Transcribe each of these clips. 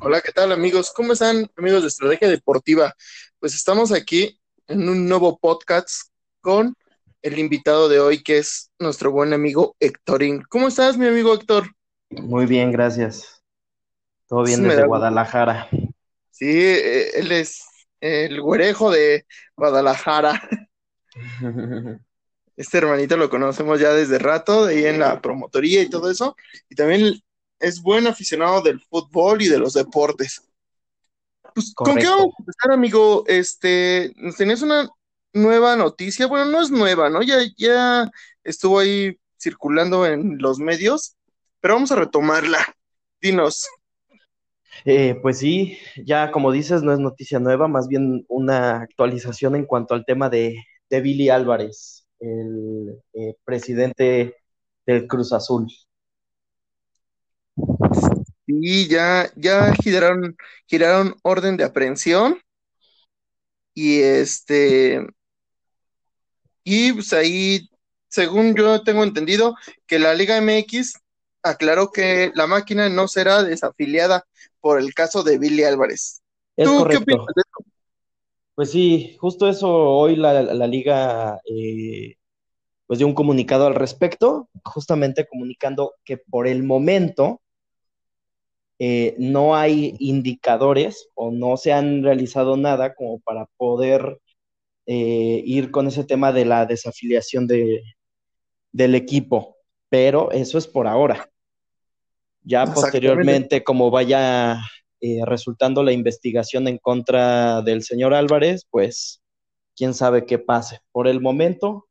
Hola, ¿qué tal amigos? ¿Cómo están amigos de Estrategia Deportiva? Pues estamos aquí en un nuevo podcast con el invitado de hoy que es nuestro buen amigo Héctorín. ¿Cómo estás, mi amigo Héctor? Muy bien, gracias. Todo bien desde Guadalajara. Sí, eh, él es el güerejo de Guadalajara. Este hermanito lo conocemos ya desde rato, de ahí en la promotoría y todo eso. Y también es buen aficionado del fútbol y de los deportes. Pues, ¿con qué vamos a empezar, amigo? Este, nos tenías una nueva noticia. Bueno, no es nueva, ¿no? Ya, ya estuvo ahí circulando en los medios, pero vamos a retomarla. Dinos. Eh, pues sí, ya como dices, no es noticia nueva, más bien una actualización en cuanto al tema de, de Billy Álvarez, el eh, presidente del Cruz Azul. Sí, ya, ya giraron, giraron orden de aprehensión. Y este, y pues ahí, según yo tengo entendido, que la Liga MX aclaró que la máquina no será desafiliada por el caso de Billy Álvarez. ¿Tú qué opinas de eso? Pues sí, justo eso hoy la, la liga eh, pues dio un comunicado al respecto, justamente comunicando que por el momento eh, no hay indicadores o no se han realizado nada como para poder eh, ir con ese tema de la desafiliación de, del equipo, pero eso es por ahora. Ya posteriormente, como vaya eh, resultando la investigación en contra del señor Álvarez, pues quién sabe qué pase. Por el momento,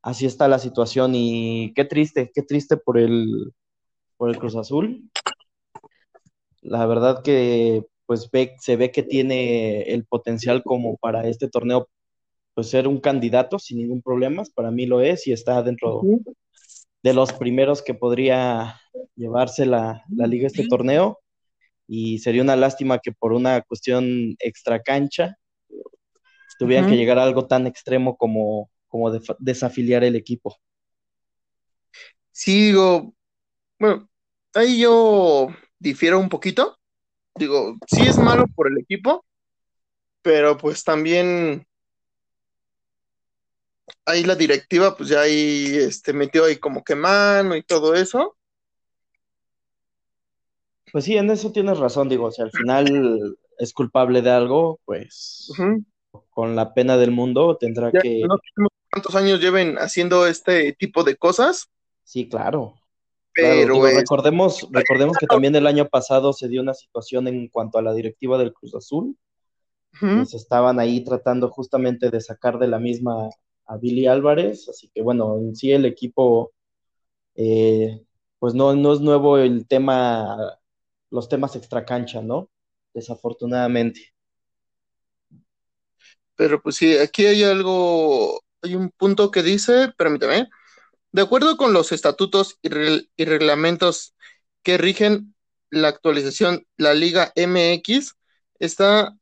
así está la situación y qué triste, qué triste por el, por el Cruz Azul. La verdad que pues ve, se ve que tiene el potencial como para este torneo pues ser un candidato sin ningún problema, para mí lo es y está dentro de los primeros que podría llevarse la, la liga este torneo y sería una lástima que por una cuestión extra cancha tuvieran que llegar a algo tan extremo como, como desafiliar el equipo. Sí, digo, bueno, ahí yo difiero un poquito. Digo, sí es malo por el equipo, pero pues también ahí la directiva, pues ya ahí este, metió ahí como que mano y todo eso. Pues sí, en eso tienes razón, digo, si al final es culpable de algo, pues con la pena del mundo tendrá que... No cuántos años lleven haciendo este tipo de cosas. Sí, claro. Pero recordemos, recordemos que también el año pasado se dio una situación en cuanto a la directiva del Cruz Azul. Pues estaban ahí tratando justamente de sacar de la misma a Billy Álvarez, así que bueno, en sí el equipo, eh, pues no, no es nuevo el tema, los temas extra cancha, ¿no? Desafortunadamente. Pero pues sí, aquí hay algo, hay un punto que dice, permítame, de acuerdo con los estatutos y, reglamentos que rigen la actualización, la Liga MX está,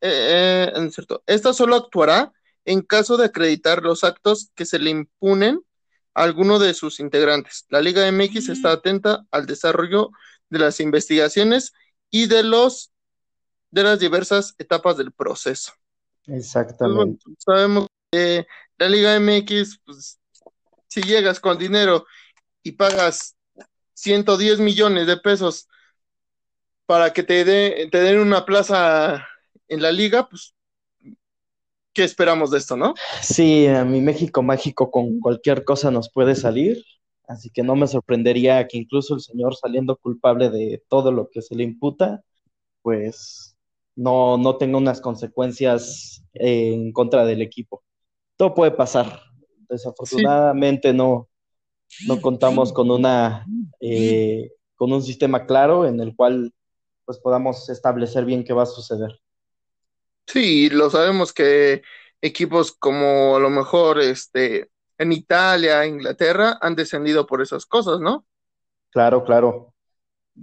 eh, eh cierto, esta solo actuará en caso de acreditar los actos que se le impunen a alguno de sus integrantes. La Liga MX está atenta al desarrollo de las investigaciones y de los de las diversas etapas del proceso. Exactamente. sabemos que la Liga MX pues, si llegas con dinero y pagas 110 millones de pesos para que te, te den una plaza en la liga, pues, ¿qué esperamos de esto, no? Sí, a mi México mágico con cualquier cosa nos puede salir, así que no me sorprendería que incluso el señor saliendo culpable de todo lo que se le imputa, pues no, no tenga unas consecuencias en contra del equipo. Todo puede pasar, Desafortunadamente no, no contamos con una eh, con un sistema claro en el cual pues podamos establecer bien qué va a suceder. Sí, lo sabemos que equipos como a lo mejor este en Italia, Inglaterra han descendido por esas cosas, ¿no? Claro, claro.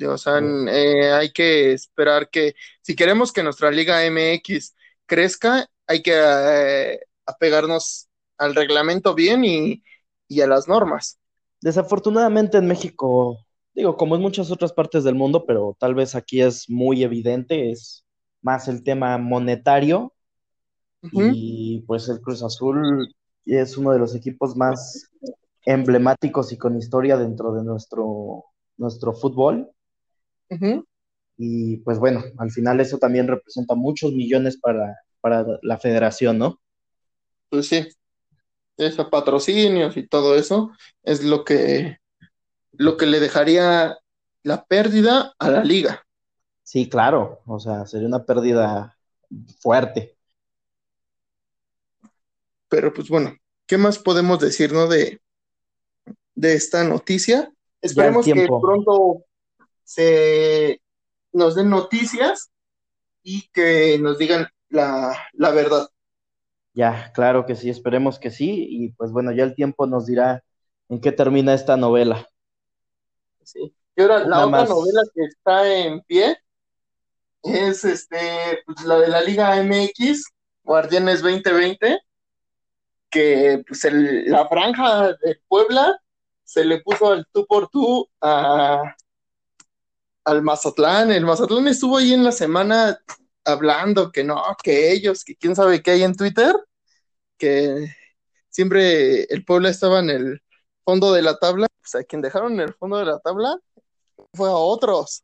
O sea, eh, hay que esperar que si queremos que nuestra Liga MX crezca, hay que eh, apegarnos al reglamento bien y, a las normas. Desafortunadamente en México digo, como en muchas otras partes del mundo, pero tal vez aquí es muy evidente, es más el tema monetario. Y pues el Cruz Azul es uno de los equipos más emblemáticos y con historia dentro de nuestro, nuestro fútbol. Y pues bueno, al final eso también representa muchos millones para, para la federación, ¿no? Pues sí, esos patrocinios y todo eso es lo que, lo que le dejaría la pérdida a la liga. Sí, claro, o sea, sería una pérdida fuerte. Pero pues bueno, ¿qué más podemos decir, no? De, de esta noticia. Esperemos que pronto se nos den noticias y que nos digan la, la verdad. Ya, claro que sí, esperemos que sí. Y pues bueno, ya el tiempo nos dirá en qué termina esta novela. Sí. Y ahora la otra novela que está en pie es este, pues, la de la Liga MX, Guardianes 2020, que pues el, la franja de Puebla se le puso al tú por tú a, al Mazatlán. El Mazatlán estuvo ahí en la semana hablando que no, que ellos, que quién sabe qué hay en Twitter, que siempre el Puebla estaba en el fondo de la tabla, pues a quien dejaron en el fondo de la tabla fue a otros.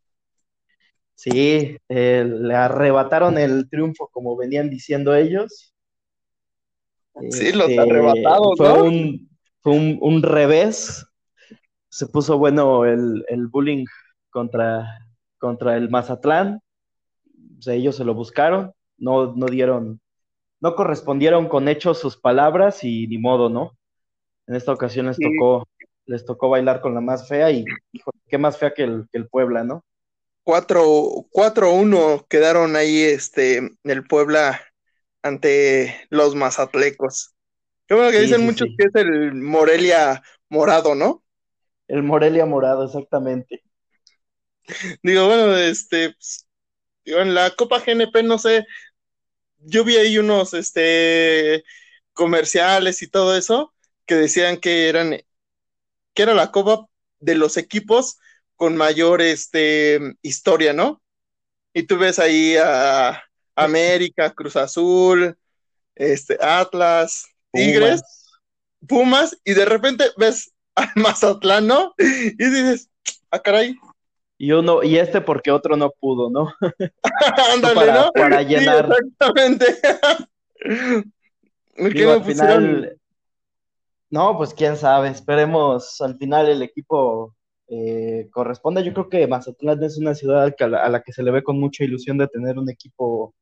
Sí, eh, le arrebataron el triunfo como venían diciendo ellos. Sí, los este, arrebatados, fue Un, fue un, revés. Se puso bueno el, el bullying contra, contra el Mazatlán ellos se lo buscaron, no, no dieron, no correspondieron con hechos sus palabras y ni modo, ¿no? En esta ocasión les tocó, les tocó bailar con la más fea y, qué más fea que el, que el Puebla, ¿no? 4-1 quedaron ahí este, el Puebla ante los mazatlecos. Qué bueno que dicen muchos que es el Morelia morado, ¿no? El Morelia morado, exactamente. Digo, bueno, este, pues, en la Copa GNP, no sé, yo vi ahí unos este, comerciales y todo eso que decían que eran que era la Copa de los equipos con mayor este, historia, ¿no? Y tú ves ahí a América, Cruz Azul, este, Atlas, Tigres, Pumas, y de repente ves al Mazatlán, ¿no? Y dices, ah, caray, y uno, y este porque otro no pudo, ¿no? Ándale, para, ¿no? Para llenar. exactamente. al final, no, pues quién sabe, esperemos al final el equipo eh, corresponda. Yo creo que Mazatlán es una ciudad a la, que se le ve con mucha ilusión de tener un equipo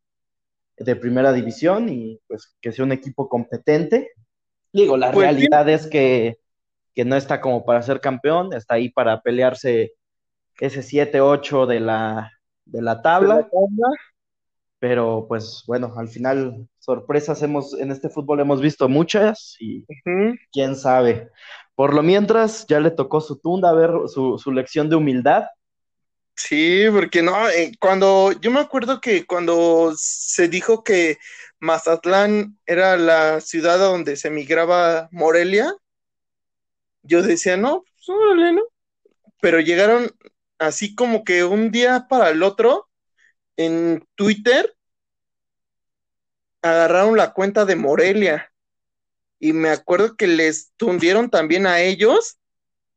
de primera división y pues que sea un equipo competente. Digo, la pues realidad es que, que no está como para ser campeón, está ahí para pelearse ese 7-8 de la, de la tabla. Pero pues bueno, al final sorpresas hemos en este fútbol hemos visto muchas y quién sabe. Por lo mientras ya le tocó su tunda ver su, su lección de humildad. Sí, porque no, eh, cuando yo me acuerdo que cuando se dijo que Mazatlán era la ciudad donde se migraba Morelia, yo decía, no, pues órale, ¿no? Pero llegaron así como que un día para el otro, en Twitter, agarraron la cuenta de Morelia. Y me acuerdo que les tundieron también a ellos,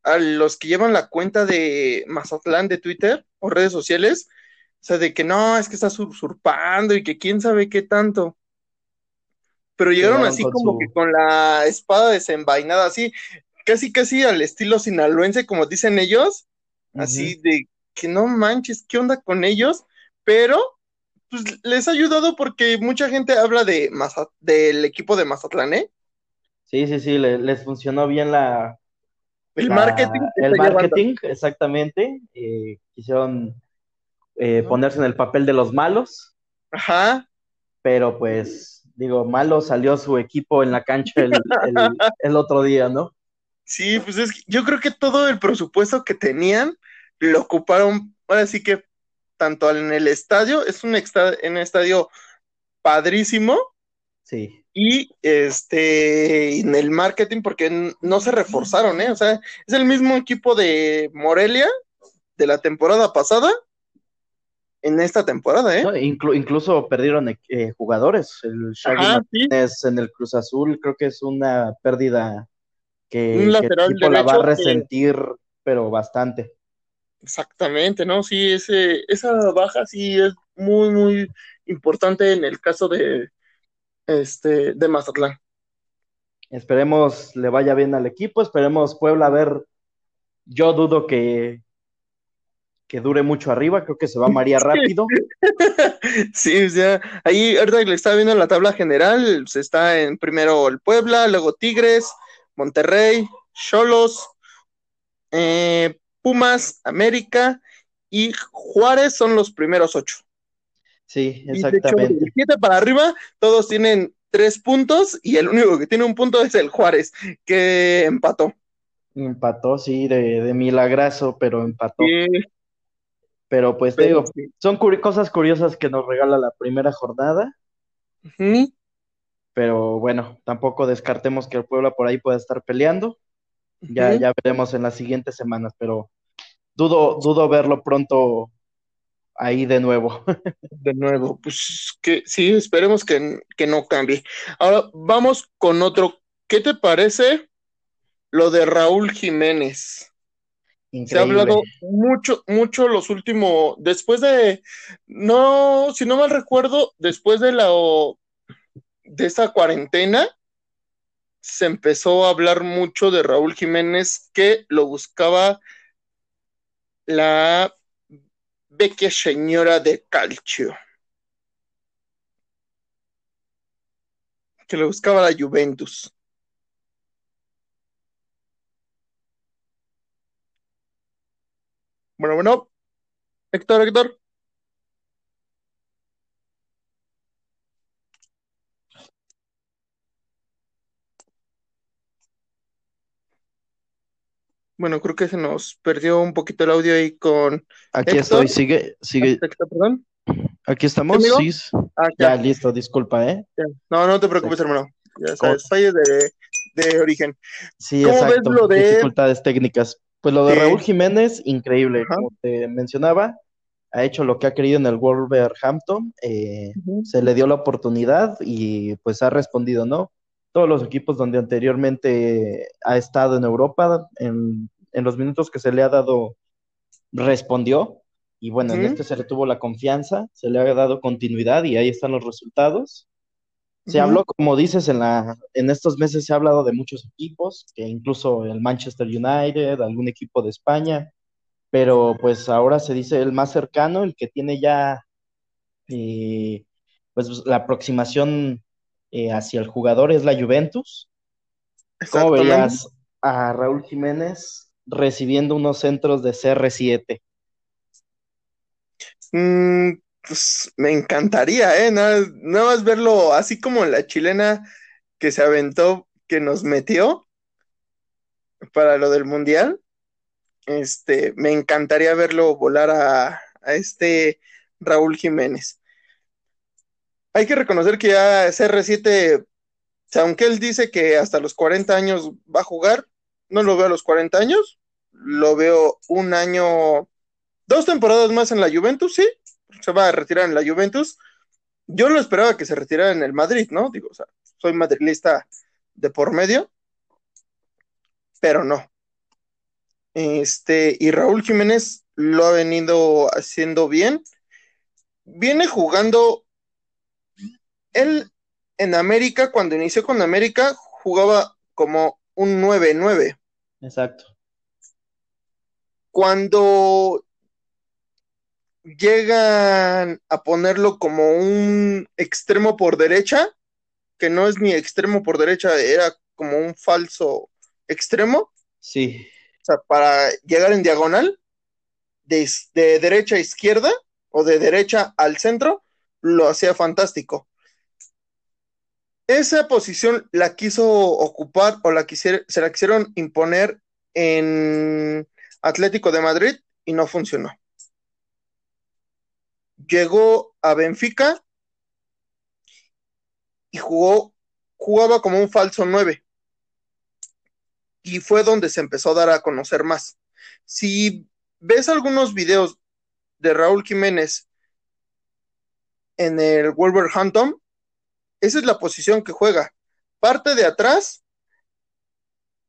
a los que llevan la cuenta de Mazatlán de Twitter o redes sociales, o sea, de que no, es que está usurpando y que quién sabe qué tanto. Pero llegaron así como que con la espada desenvainada, así, casi casi al estilo sinaloense, como dicen ellos, así de que no manches, ¿qué onda con ellos? Pero pues les ha ayudado porque mucha gente habla de del equipo de Mazatlán, ¿eh? Sí, sí, sí, les, funcionó bien la... El marketing. El marketing, exactamente. Eh, quisieron eh, ponerse en el papel de los malos. Ajá. Pero pues, digo, malo salió su equipo en la cancha el, el otro día, ¿no? Sí, pues es que yo creo que todo el presupuesto que tenían lo ocuparon, ahora sí que tanto en el estadio, es un, estadio padrísimo. Sí. Y este en el marketing, porque no se reforzaron, ¿eh? O sea, es el mismo equipo de Morelia, de la temporada pasada en esta temporada, ¿eh? incluso perdieron eh, jugadores. El Martínez en el Cruz Azul creo que es una pérdida que, Un lateral que la va a resentir, pero bastante. Exactamente, ¿no? Sí, ese, esa baja sí es muy, muy importante en el caso de, este, de Mazatlán. Esperemos le vaya bien al equipo, esperemos Puebla a ver. Yo dudo que, que dure mucho arriba, creo que se va María rápido. sí, o sea, ahí ahorita le está viendo la tabla general, se está en primero el Puebla, luego Tigres, Monterrey, Cholos, eh, Pumas, América y Juárez son los primeros ocho. Sí, exactamente. de siete para arriba, todos tienen tres puntos y el único que tiene un punto es el Juárez, que empató. Empató, sí, de, de milagrazo, pero empató. Pero pues te digo, son cosas curiosas que nos regala la primera jornada. Pero bueno, tampoco descartemos que el Puebla por ahí pueda estar peleando. Ya, ya veremos en las siguientes semanas, pero dudo, dudo verlo pronto ahí de nuevo. De nuevo, pues que sí, esperemos que, que no cambie. Ahora vamos con otro. ¿Qué te parece lo de Raúl Jiménez? Se ha hablado mucho, mucho los últimos, después de, no, si no mal recuerdo, después de la, de esta cuarentena, se empezó a hablar mucho de Raúl Jiménez que lo buscaba la vecchia señora de calcio. Que lo buscaba la Juventus. Bueno, bueno. Héctor, Héctor. Bueno, creo que se nos perdió un poquito el audio ahí con. Aquí estoy, sigue, sigue. perdón. Aquí estamos, sí. Ah, ya. listo, disculpa, ¿eh? No, no te preocupes, hermano. Ya sabes, fallos de, origen. Sí, exacto. lo de... Dificultades técnicas. Pues lo de Raúl Jiménez, increíble. Como te mencionaba, ha hecho lo que ha querido en el Wolverhampton. Eh, Se le dio la oportunidad y pues ha respondido, ¿no? Todos los equipos donde anteriormente ha estado en Europa, en, los minutos que se le ha dado, respondió. Y bueno, en este se le tuvo la confianza, se le ha dado continuidad y ahí están los resultados. Se habló, como dices, en, la, en estos meses se ha hablado de muchos equipos, que incluso el Manchester United, algún equipo de España, pero pues ahora se dice el más cercano, el que tiene ya eh, pues la aproximación eh, hacia el jugador es la Juventus. ¿Cómo veías a Raúl Jiménez recibiendo unos centros de CR7? Mm, pues me encantaría, ¿eh? Nada, más verlo así como la chilena que se aventó, que nos metió para lo del mundial. Este, me encantaría verlo volar a, a este Raúl Jiménez hay que reconocer que ya CR7, aunque él dice que hasta los 40 años va a jugar, no lo veo a los 40 años, lo veo un año, dos temporadas más en la Juventus, sí, se va a retirar en la Juventus. Yo lo esperaba que se retirara en el Madrid, ¿no? Digo, o sea, soy madrilista de por medio, pero no. Este, y Raúl Jiménez lo ha venido haciendo bien. Viene jugando él en América, cuando inició con América, jugaba como un 9-9. Exacto. Cuando llegan a ponerlo como un extremo por derecha, que no es ni extremo por derecha, era como un falso extremo. Sí. O sea, para llegar en diagonal, de, de derecha a izquierda o de derecha al centro, lo hacía fantástico esa posición la quiso ocupar o la se la quisieron imponer en Atlético de Madrid y no funcionó. Llegó a Benfica y jugó, jugaba como un falso 9. Y fue donde se empezó a dar a conocer más. Si ves algunos videos de Raúl Jiménez en el Wolverhampton, esa es la posición que juega. Parte de atrás,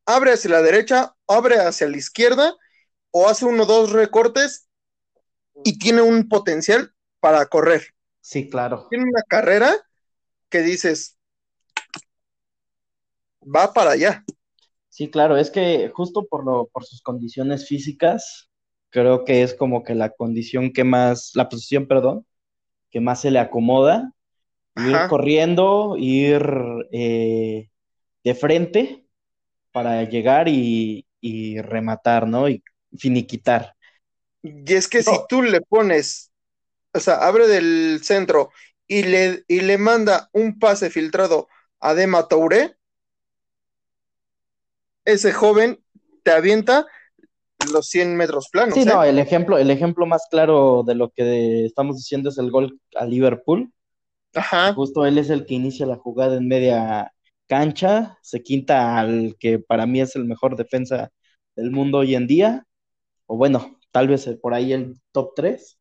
abre hacia la derecha, abre hacia la izquierda, o hace uno o dos recortes y tiene un potencial para correr. Sí, claro. Tiene una carrera que dices, va para allá. Sí, claro, es que justo por, lo, por sus condiciones físicas, creo que es como que la condición que más, la posición, perdón, que más se le acomoda, ir corriendo, ir eh, de frente para llegar y, rematar, ¿no? Y finiquitar. Y es que si tú le pones, o sea, abre del centro y le, y le manda un pase filtrado a Dema Touré, ese joven te avienta los 100 metros planos. Sí, ¿eh? no, el ejemplo, el ejemplo más claro de lo que estamos diciendo es el gol a Liverpool. Ajá. Justo él es el que inicia la jugada en media cancha, se quinta al que para mí es el mejor defensa del mundo hoy en día, o bueno, tal vez por ahí el top 3.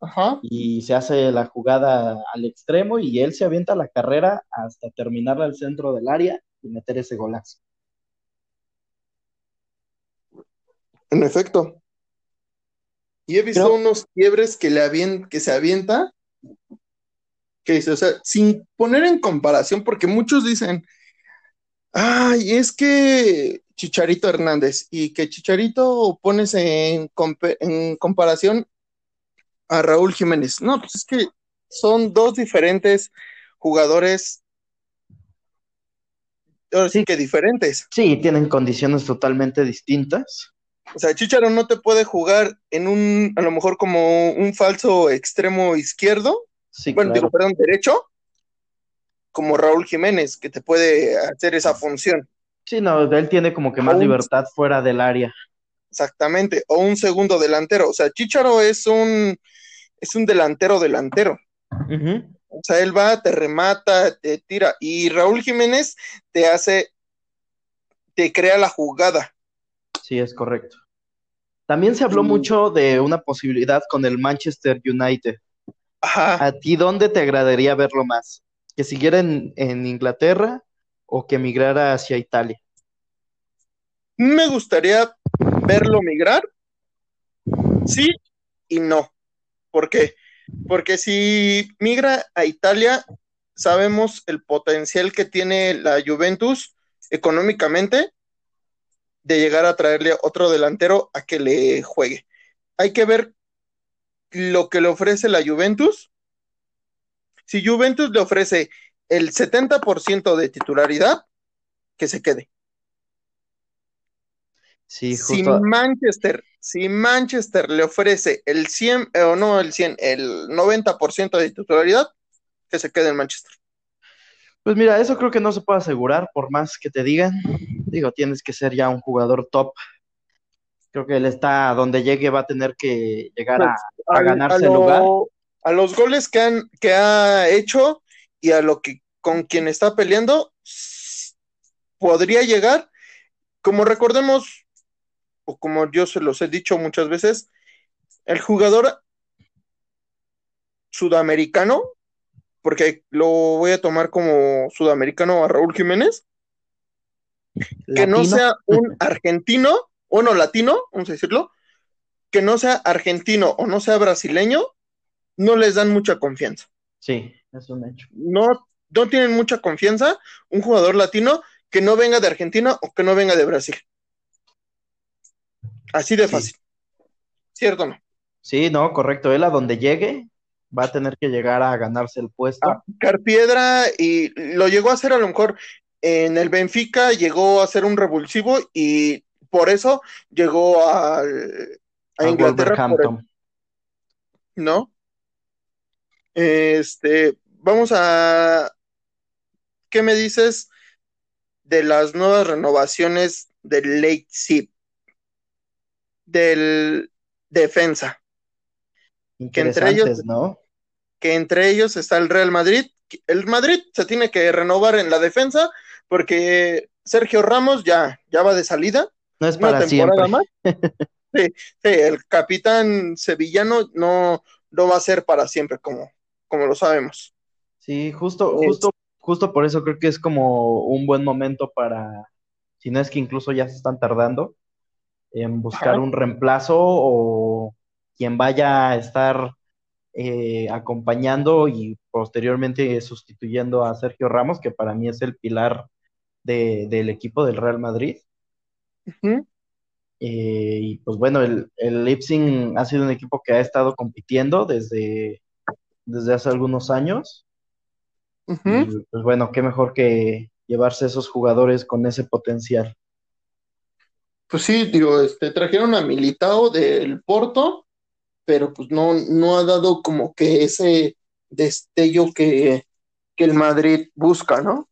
Ajá. Y se hace la jugada al extremo y él se avienta la carrera hasta terminarla al centro del área y meter ese golazo. En efecto. Y he visto unos quiebres que le que se avienta, que dice, o sea, sin poner en comparación, porque muchos dicen, ay, es que Chicharito Hernández, y que Chicharito pones en, en comparación a Raúl Jiménez. No, pues es que son dos diferentes jugadores sí que diferentes. Sí, tienen condiciones totalmente distintas. O sea, Chicharo no te puede jugar en un, a lo mejor como un falso extremo izquierdo. Sí, bueno, digo, perdón, derecho. Como Raúl Jiménez, que te puede hacer esa función. Sí, no, él tiene como que más libertad fuera del área. Exactamente, o un segundo delantero. O sea, Chicharo es un, es un delantero delantero. O sea, él va, te remata, te tira. Y Raúl Jiménez te hace, te crea la jugada. Sí, es correcto. También se habló mucho de una posibilidad con el Manchester United. Ajá. ¿A ti dónde te agradaría verlo más? ¿Que siguiera en, Inglaterra o que migrara hacia Italia? Me gustaría verlo migrar. Sí y no. ¿Por qué? Porque si migra a Italia, sabemos el potencial que tiene la Juventus económicamente de llegar a traerle otro delantero a que le juegue. Hay que ver lo que le ofrece la Juventus. Si Juventus le ofrece el 70% de titularidad, que se quede. Si Manchester, si Manchester le ofrece el 100 eh, o no el 100, el 90% de titularidad, que se quede en Manchester. Pues mira, eso creo que no se puede asegurar por más que te digan. Digo, tienes que ser ya un jugador top. Creo que él está donde llegue va a tener que llegar a, ganarse el lugar. A los goles que, han, que ha hecho y a lo que con quien está peleando, podría llegar, como recordemos, o como yo se los he dicho muchas veces, el jugador sudamericano porque lo voy a tomar como sudamericano a Raúl Jiménez, que no sea un argentino, o no latino, vamos a decirlo, que no sea argentino o no sea brasileño, no les dan mucha confianza. Sí, es un hecho. No, no tienen mucha confianza un jugador latino que no venga de Argentina o que no venga de Brasil. Así de fácil. ¿Cierto o no? Sí, no, correcto. Él a donde llegue, va a tener que llegar a ganarse el puesto. A Carpiedra y lo llegó a hacer a lo mejor en el Benfica, llegó a ser un revulsivo y por eso llegó a, a, Inglaterra. ¿No? Este, vamos a. ¿Qué me dices de las nuevas renovaciones del Leipzig? Del defensa. Que entre ellos, ¿no? que entre ellos está el Real Madrid. El Madrid se tiene que renovar en la defensa porque Sergio Ramos ya, ya va de salida. No es para siempre. Sí, el capitán sevillano no, no va a ser para siempre, como, como lo sabemos. Sí, justo, justo, justo por eso creo que es como un buen momento para, si no es que incluso ya se están tardando, en buscar un reemplazo o quien vaya a estar eh, acompañando y posteriormente sustituyendo a Sergio Ramos, que para mí es el pilar del equipo del Real Madrid. Eh, y pues bueno, el, el Leipzig ha sido un equipo que ha estado compitiendo desde, desde hace algunos años. pues bueno, qué mejor que llevarse esos jugadores con ese potencial. Pues sí, digo, este, trajeron a Militao del Porto, pero pues no, no ha dado como que ese destello que, que el Madrid busca, ¿no?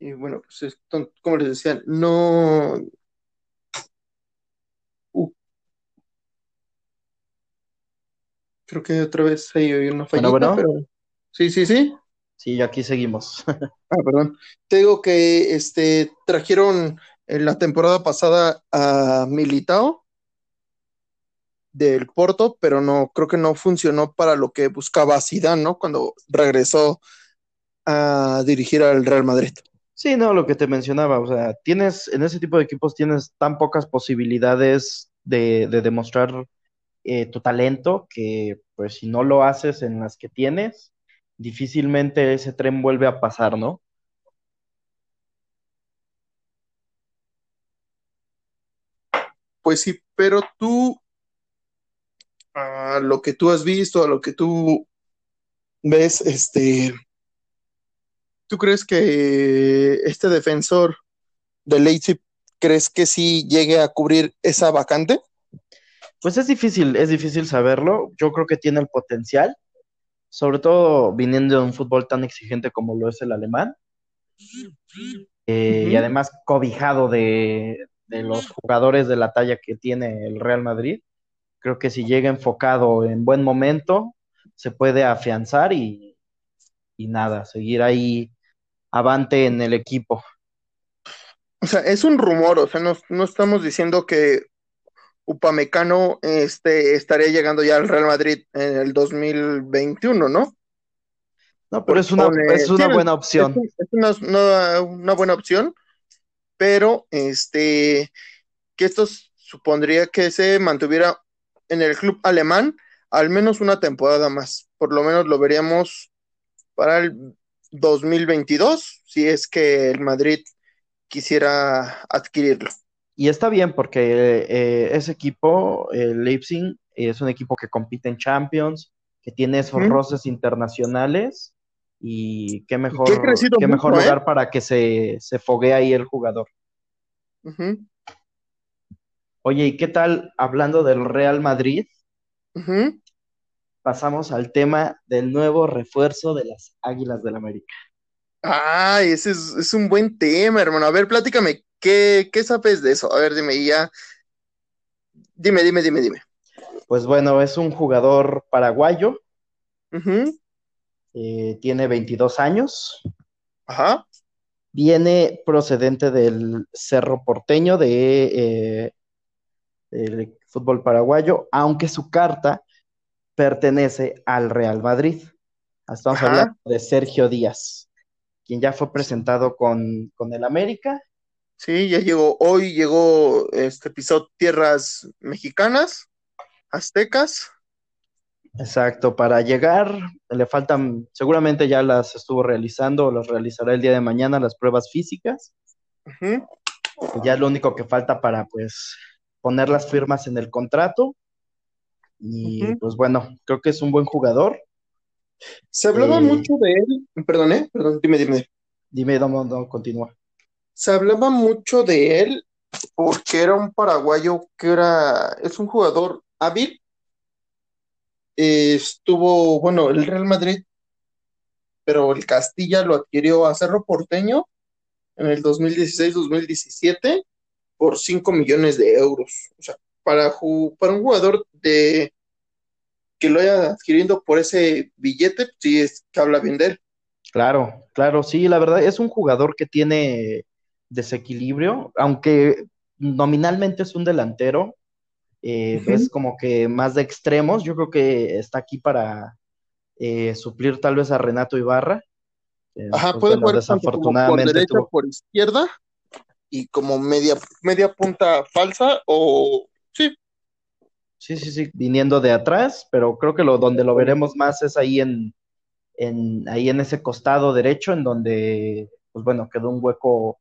Y bueno, pues como les decía, no. Uh. Creo que otra vez hay una fallita, pero. Sí, sí, sí. Sí, aquí seguimos. ah, perdón. Te digo que este trajeron en la temporada pasada a Militao del Porto, pero no, creo que no funcionó para lo que buscaba Zidane, ¿no? Cuando regresó a dirigir al Real Madrid. Sí, no, lo que te mencionaba, o sea, tienes, en ese tipo de equipos tienes tan pocas posibilidades de, demostrar eh, tu talento que, pues, si no lo haces en las que tienes, difícilmente ese tren vuelve a pasar, ¿no? Pues sí, pero tú, a lo que tú has visto, a lo que tú ves, este, ¿Tú crees que este defensor de Leipzig, crees que sí llegue a cubrir esa vacante? Pues es difícil, es difícil saberlo. Yo creo que tiene el potencial, sobre todo viniendo de un fútbol tan exigente como lo es el alemán. Eh, y además cobijado de, los jugadores de la talla que tiene el Real Madrid. Creo que si llega enfocado en buen momento, se puede afianzar y, y nada, seguir ahí avante en el equipo. O sea, es un rumor, o sea, no, estamos diciendo que Upamecano este, estaría llegando ya al Real Madrid en el 2021, ¿no? No, pero es una, es una buena opción. Es, una, buena opción, pero este, que esto supondría que se mantuviera en el club alemán al menos una temporada más. Por lo menos lo veríamos para el 2022, si es que el Madrid quisiera adquirirlo. Y está bien porque eh, ese equipo, el Leipzig, es un equipo que compite en Champions, que tiene esos roces internacionales y qué mejor, qué mejor ¿eh? lugar para que se, se foguee ahí el jugador. Oye, ¿y qué tal hablando del Real Madrid? Pasamos al tema del nuevo refuerzo de las Águilas del América. Ay, ese es, un buen tema, hermano. A ver, platícame, ¿qué, sabes de eso? A ver, dime, ya. Dime, dime, dime, dime. Pues bueno, es un jugador paraguayo. Eh, tiene 22 años. Ajá. Viene procedente del Cerro Porteño de eh, del fútbol paraguayo, aunque su carta pertenece al Real Madrid. Estamos hablando de Sergio Díaz, quien ya fue presentado con, el América. Sí, ya llegó, hoy llegó, este pisó tierras mexicanas, aztecas. Exacto, para llegar le faltan, seguramente ya las estuvo realizando o las realizará el día de mañana las pruebas físicas. Ya es lo único que falta para pues poner las firmas en el contrato y pues bueno, creo que es un buen jugador. Se hablaba eh, mucho de él, perdón, ¿eh? perdón, dime, dime. Dime, no, no, continúa. Se hablaba mucho de él porque era un paraguayo que era, es un jugador hábil. estuvo, bueno, el Real Madrid, pero el Castilla lo adquirió a Cerro Porteño en el 2016-2017 por 5 millones de euros. O sea, para, para un jugador de que lo haya adquiriendo por ese billete, sí es que habla bien de él. Claro, claro, sí, la verdad es un jugador que tiene desequilibrio, aunque nominalmente es un delantero, eh, es como que más de extremos, yo creo que está aquí para eh, suplir tal vez a Renato Ibarra. Eh, Ajá, puede jugar desafortunadamente por derecha, por izquierda y como media, media punta falsa o sí. Sí, sí, sí, viniendo de atrás, pero creo que lo donde lo veremos más es ahí en, en ahí en ese costado derecho, en donde, pues bueno, quedó un hueco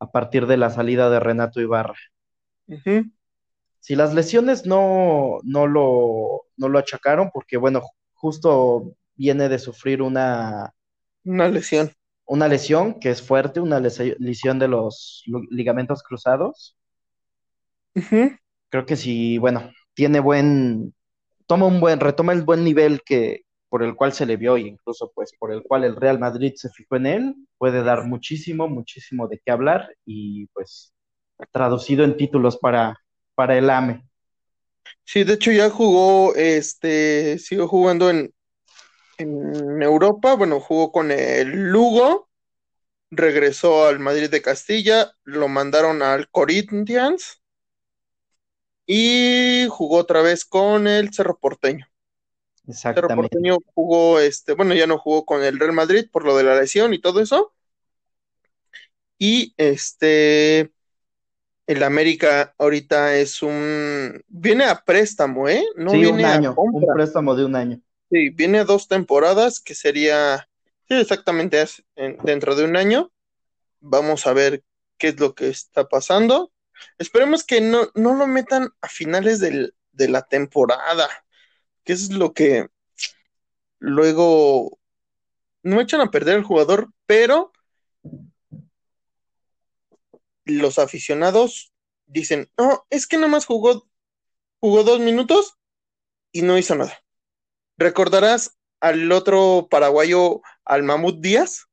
a partir de la salida de Renato Ibarra. Si las lesiones no, no, lo, no lo achacaron, porque bueno, justo viene de sufrir una... Una lesión. Una lesión que es fuerte, una lesión de los ligamentos cruzados. Creo que si, bueno, tiene buen, toma un buen, retoma el buen nivel que, por el cual se le vio e incluso pues por el cual el Real Madrid se fijó en él, puede dar muchísimo, muchísimo de qué hablar y pues traducido en títulos para, para el AME. Sí, de hecho ya jugó, este, siguió jugando en, en Europa, bueno, jugó con el Lugo, regresó al Madrid de Castilla, lo mandaron al Corinthians y jugó otra vez con el Cerro Porteño. Exactamente. jugó, este, bueno, ya no jugó con el Real Madrid por lo de la lesión y todo eso. Y este, el América ahorita es un, viene a préstamo, ¿eh? No viene un año, un préstamo de un año. Sí, viene a dos temporadas, que sería, sí, exactamente dentro de un año. Vamos a ver qué es lo que está pasando. Esperemos que no, no lo metan a finales del, de la temporada que es lo que luego no echan a perder al jugador, pero los aficionados dicen, no, es que nada más jugó, jugó dos minutos y no hizo nada. ¿Recordarás al otro paraguayo, al Mamut Díaz?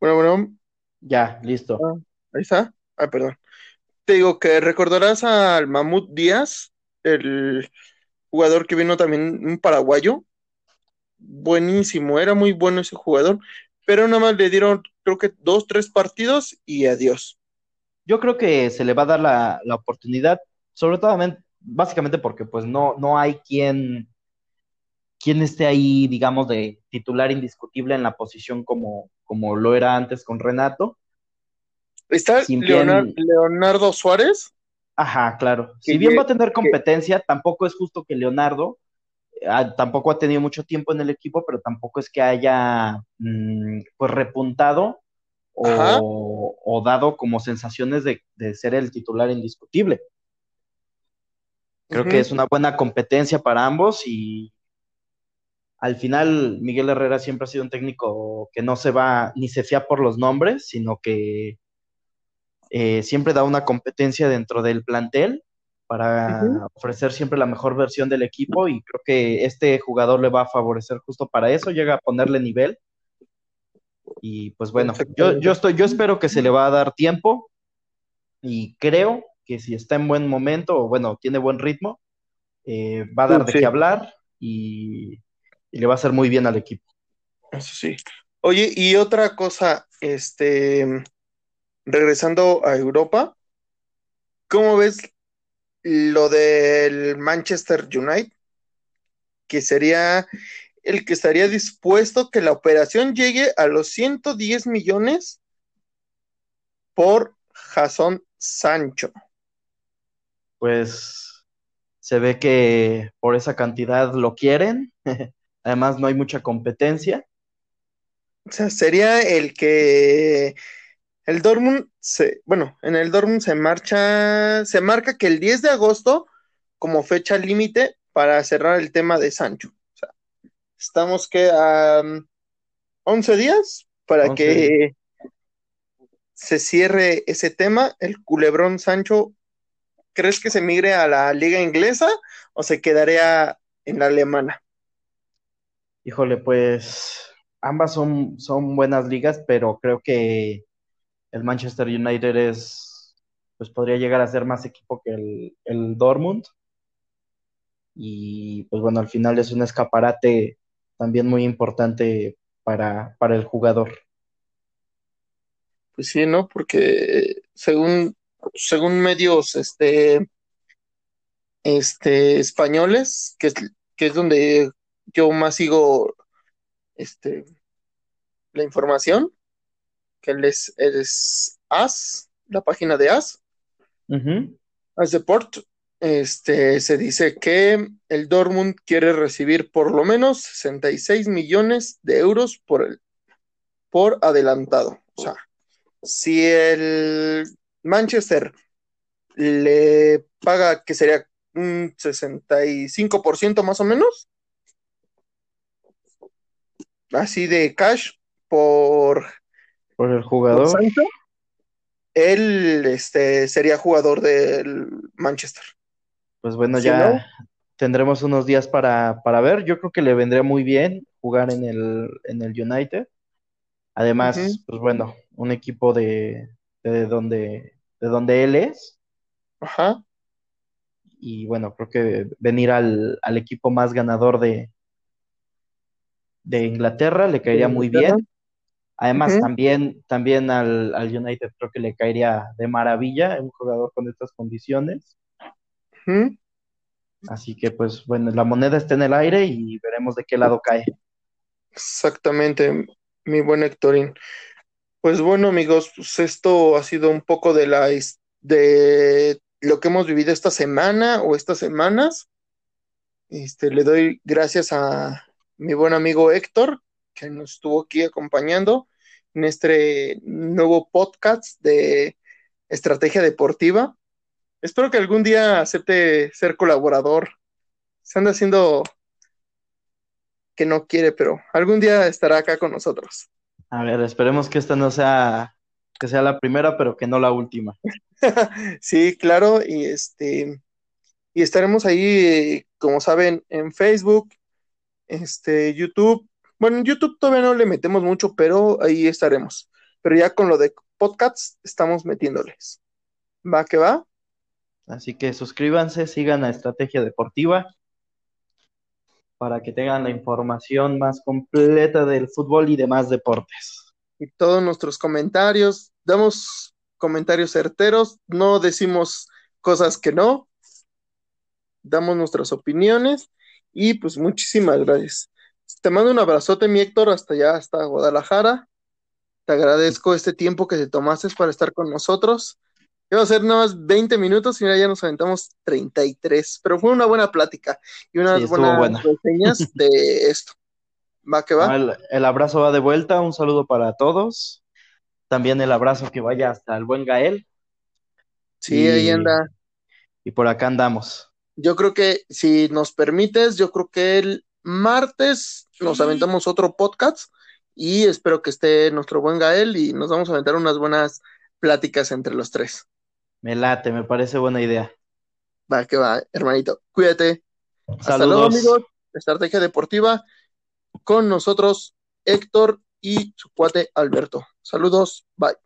Bueno, bueno. Ya, listo. Ah, ahí está. Ah, perdón. Te digo que recordarás al Mamut Díaz, el jugador que vino también, un paraguayo. Buenísimo, era muy bueno ese jugador, pero nada más le dieron, creo que dos, tres partidos y adiós. Yo creo que se le va a dar la, la oportunidad, sobre todo, básicamente porque pues no, no hay quien quién esté ahí, digamos, de titular indiscutible en la posición como, como lo era antes con Renato. ¿Está Leonardo Suárez? Ajá, claro. Si bien va a tener competencia, tampoco es justo que Leonardo ah, tampoco ha tenido mucho tiempo en el equipo, pero tampoco es que haya mm, pues repuntado o, dado como sensaciones de, ser el titular indiscutible. Creo que es una buena competencia para ambos y, al final Miguel Herrera siempre ha sido un técnico que no se va ni se fía por los nombres, sino que eh, siempre da una competencia dentro del plantel para ofrecer siempre la mejor versión del equipo y creo que este jugador le va a favorecer justo para eso, llega a ponerle nivel. Y pues bueno, yo, yo, estoy, yo espero que se le va a dar tiempo y creo que si está en buen momento o bueno, tiene buen ritmo, eh, va a dar de qué hablar y y le va a hacer muy bien al equipo. Eso sí. Oye, y otra cosa, este, regresando a Europa, ¿cómo ves lo del Manchester United? Que sería el que estaría dispuesto que la operación llegue a los 110 millones por Jason Sancho. Pues se ve que por esa cantidad lo quieren. Además, no hay mucha competencia. O sea, sería el que el Dortmund se, bueno, en el Dortmund se marcha, se marca que el 10 de agosto como fecha límite para cerrar el tema de Sancho. O sea, estamos que a 11 días para 11 que se cierre ese tema. El culebrón Sancho, ¿crees que se migre a la liga inglesa o se quedaría en la alemana? Híjole, pues ambas son, son buenas ligas, pero creo que el Manchester United es, pues podría llegar a ser más equipo que el, el Dortmund. Y pues bueno, al final es un escaparate también muy importante para, para el jugador. Pues sí, ¿no? Porque según, según medios este, este, españoles, que es, que es donde yo más sigo este, la información, que él es, AS, la página de AS, Ujú. AS Deport, este, se dice que el Dortmund quiere recibir por lo menos 66 millones de euros por, el, por adelantado. O sea, si el Manchester le paga, que sería un 65% más o menos, así de cash por, Por el por jugador. Sancho, él este, sería jugador del Manchester. Pues bueno, Si ya no, tendremos unos días para, para ver. Yo creo que le vendría muy bien jugar en el, en el United. Además, pues bueno, un equipo de, de donde, de donde él es. ajá, Y bueno, creo que venir al, al equipo más ganador de, de Inglaterra le caería muy bien. Además, también, también al, al United creo que le caería de maravilla un jugador con estas condiciones. Así que, pues bueno, la moneda está en el aire y veremos de qué lado cae. Exactamente, mi buen Héctorín. Pues bueno, amigos, pues esto ha sido un poco de la de lo que hemos vivido esta semana o estas semanas. Este, le doy gracias a mi buen amigo Héctor, que nos estuvo aquí acompañando en este nuevo podcast de estrategia deportiva. Espero que algún día acepte ser colaborador. Se anda haciendo que no quiere, pero algún día estará acá con nosotros. A ver, esperemos que esta no sea, que sea la primera, pero que no la última. Sí, claro, y este, y estaremos ahí, como saben, en Facebook, este, YouTube. Bueno, en YouTube todavía no le metemos mucho, pero ahí estaremos. Pero ya con lo de podcasts estamos metiéndoles. ¿Va que va? Así que suscríbanse, sigan a Estrategia Deportiva para que tengan la información más completa del fútbol y demás deportes. Y todos nuestros comentarios, damos comentarios certeros, no decimos cosas que no, damos nuestras opiniones y pues muchísimas gracias. Te mando un abrazote, mi Héctor, hasta allá, hasta Guadalajara. Te agradezco este tiempo que te tomaste para estar con nosotros. Iba a ser nada más 20 minutos y mira, ya nos aventamos 33, pero fue una buena plática y unas Sí, buenas buena. reseñas de esto. ¿Va que va? el, el abrazo va de vuelta, un saludo para todos. También el abrazo que vaya hasta el buen Gael. Sí, ahí anda. y por acá andamos. Yo creo que si nos permites, yo creo que el martes nos aventamos otro podcast y espero que esté nuestro buen Gael y nos vamos a aventar unas buenas pláticas entre los tres. Me late, me parece buena idea. Va que va, hermanito. Cuídate. Hasta luego, Saludos. amigos. Estrategia Deportiva con nosotros, Héctor y su cuate Alberto. Saludos. Bye.